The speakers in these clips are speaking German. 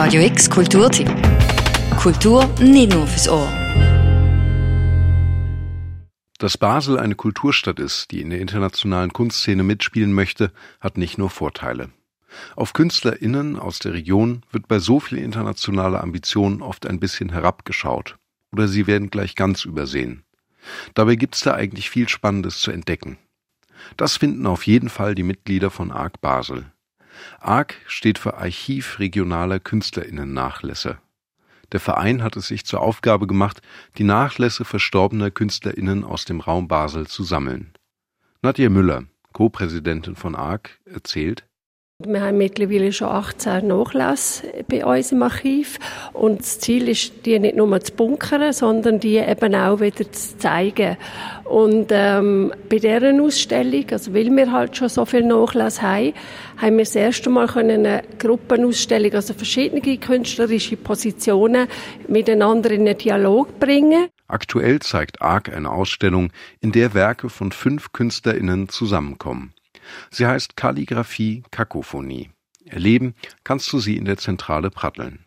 Radio X Kulturtipp. Kultur nicht nur fürs Ohr. Dass Basel eine Kulturstadt ist, die in der internationalen Kunstszene mitspielen möchte, hat nicht nur Vorteile. Auf KünstlerInnen aus der Region wird bei so viel internationaler Ambition oft ein bisschen herabgeschaut. Oder sie werden gleich ganz übersehen. Dabei gibt's da eigentlich viel Spannendes zu entdecken. Das finden auf jeden Fall die Mitglieder von ARC Basel. ARC steht für Archiv regionaler KünstlerInnen-Nachlässe. Der Verein hat es sich zur Aufgabe gemacht, die Nachlässe verstorbener KünstlerInnen aus dem Raum Basel zu sammeln. Nadja Müller, Co-Präsidentin von ARC, erzählt, wir haben mittlerweile schon 18 Nachlässe bei uns im Archiv und das Ziel ist, die nicht nur zu bunkern, sondern die eben auch wieder zu zeigen. Und ähm, bei dieser Ausstellung, also weil wir halt schon so viel Nachlass haben, haben wir das erste Mal eine Gruppenausstellung, also verschiedene künstlerische Positionen miteinander in einen Dialog bringen. Aktuell zeigt ARC eine Ausstellung, in der Werke von fünf KünstlerInnen zusammenkommen. Sie heißt Kalligraphie Kakophonie. Erleben kannst du sie in der Zentrale Pratteln.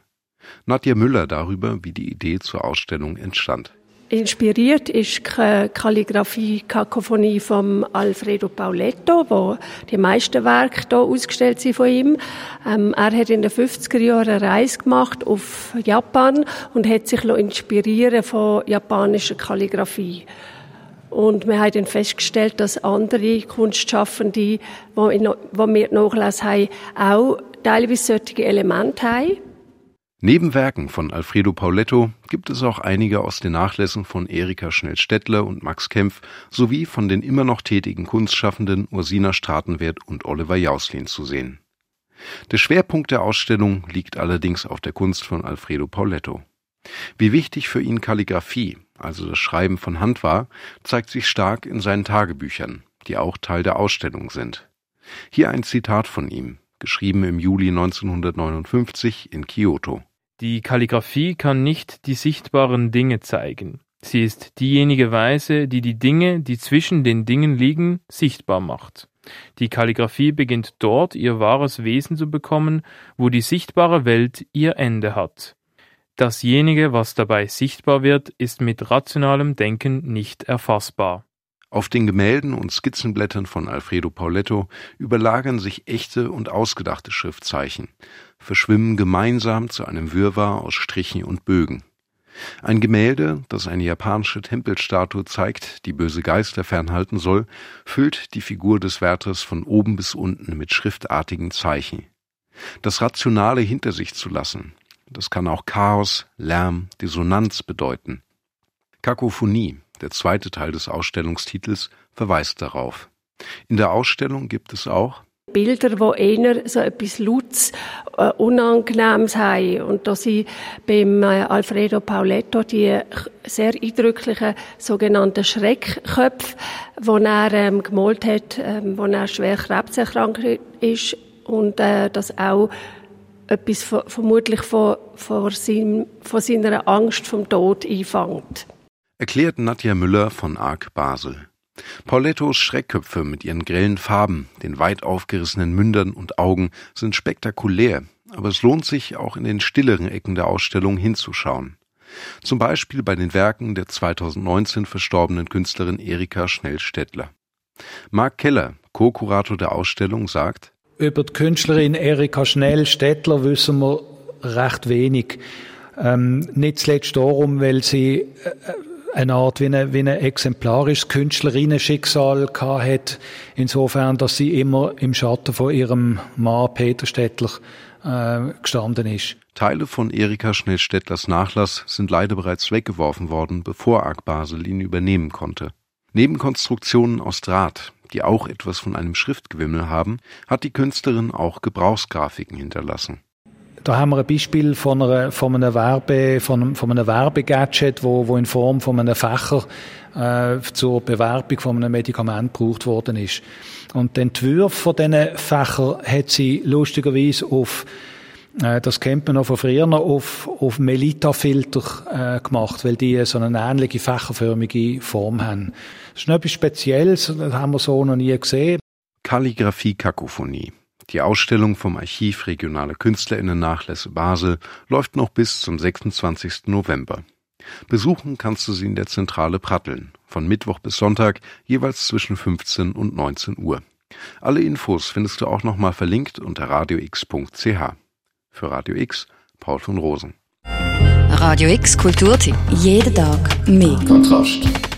Nadja Müller darüber, wie die Idee zur Ausstellung entstand. Inspiriert ist Kalligraphie Kakophonie von Alfredo Pauletto, wo die meisten Werke hier ausgestellt sind von ihm. Ähm, er hat in den 50er Jahren eine Reise gemacht auf Japan und hat sich inspirieren von japanischer Kalligraphie. Und wir haben dann festgestellt, dass andere Kunstschaffende, die, wir nachgelesen haben, auch teilweise solche Elemente haben. Neben Werken von Alfredo Pauletto gibt es auch einige aus den Nachlässen von Erika Schnell-Stettler und Max Kempf sowie von den immer noch tätigen Kunstschaffenden Ursina Stratenwert und Oliver Jauslin zu sehen. Der Schwerpunkt der Ausstellung liegt allerdings auf der Kunst von Alfredo Pauletto. Wie wichtig für ihn Kalligraphie, also das Schreiben von Hand war, zeigt sich stark in seinen Tagebüchern, die auch Teil der Ausstellung sind. Hier ein Zitat von ihm, geschrieben im Juli 1959 in Kyoto. Die Kalligraphie kann nicht die sichtbaren Dinge zeigen. Sie ist diejenige Weise, die die Dinge, die zwischen den Dingen liegen, sichtbar macht. Die Kalligraphie beginnt dort, ihr wahres Wesen zu bekommen, wo die sichtbare Welt ihr Ende hat. Dasjenige, was dabei sichtbar wird, ist mit rationalem Denken nicht erfassbar. Auf den Gemälden und Skizzenblättern von Alfredo Pauletto überlagern sich echte und ausgedachte Schriftzeichen, verschwimmen gemeinsam zu einem Wirrwarr aus Strichen und Bögen. Ein Gemälde, das eine japanische Tempelstatue zeigt, die böse Geister fernhalten soll, füllt die Figur des Wärters von oben bis unten mit schriftartigen Zeichen. Das Rationale hinter sich zu lassen, das kann auch Chaos, Lärm, Dissonanz bedeuten. Kakophonie, der zweite Teil des Ausstellungstitels, verweist darauf. In der Ausstellung gibt es auch Bilder, wo eher so etwas Lautes, äh, Unangenehmes haben. Und da sind beim äh, Alfredo Pauletto die sehr eindrücklichen sogenannten Schreckköpfe, die er ähm, gemalt hat, ähm, wo er schwer krebserkrankt ist und äh, das auch etwas vermutlich von, von, sein, von seiner Angst vom Tod einfängt. Erklärt Nadja Müller von ARC Basel. Paulettos Schreckköpfe mit ihren grellen Farben, den weit aufgerissenen Mündern und Augen sind spektakulär, aber es lohnt sich auch in den stilleren Ecken der Ausstellung hinzuschauen. Zum Beispiel bei den Werken der 2019 verstorbenen Künstlerin Erika Schnell-Stettler. Marc Keller, Co-Kurator der Ausstellung, sagt, über die Künstlerin Erika Schnell-Stettler wissen wir recht wenig. Ähm, nicht zuletzt darum, weil sie äh, eine Art wie, eine, wie ein exemplarisches Künstlerinnenschicksal hat. Insofern, dass sie immer im Schatten von ihrem Mann Peter Stettler äh, gestanden ist. Teile von Erika Schnell-Stettlers Nachlass sind leider bereits weggeworfen worden, bevor Arc Basel ihn übernehmen konnte. Neben Konstruktionen aus Draht, die auch etwas von einem Schriftgewimmel haben, hat die Künstlerin auch Gebrauchsgrafiken hinterlassen. Da haben wir ein Beispiel von, einer, von einem Werbe, von, von einem Werbegadget, wo, wo in Form von einem Fächer äh, zur Bewerbung von einem Medikament gebraucht worden ist. Und den Entwurf von diesen Fächern hat sie lustigerweise auf das kennt man noch von früher auf, auf Melita-Filter äh, gemacht, weil die so eine ähnliche fächerförmige Form haben. Das ist noch etwas Spezielles, das haben wir so noch nie gesehen. Kalligraphie Kakophonie. Die Ausstellung vom Archiv Regionale Künstlerinnen-Nachlässe Basel läuft noch bis zum 26. November. Besuchen kannst du sie in der Zentrale Pratteln, von Mittwoch bis Sonntag jeweils zwischen 15 und 19 Uhr. Alle Infos findest du auch nochmal verlinkt unter radiox.ch. Für Radio X, Paul von Rosen. Radio X Kulturtipp. Jeden Tag mehr. Kontrast.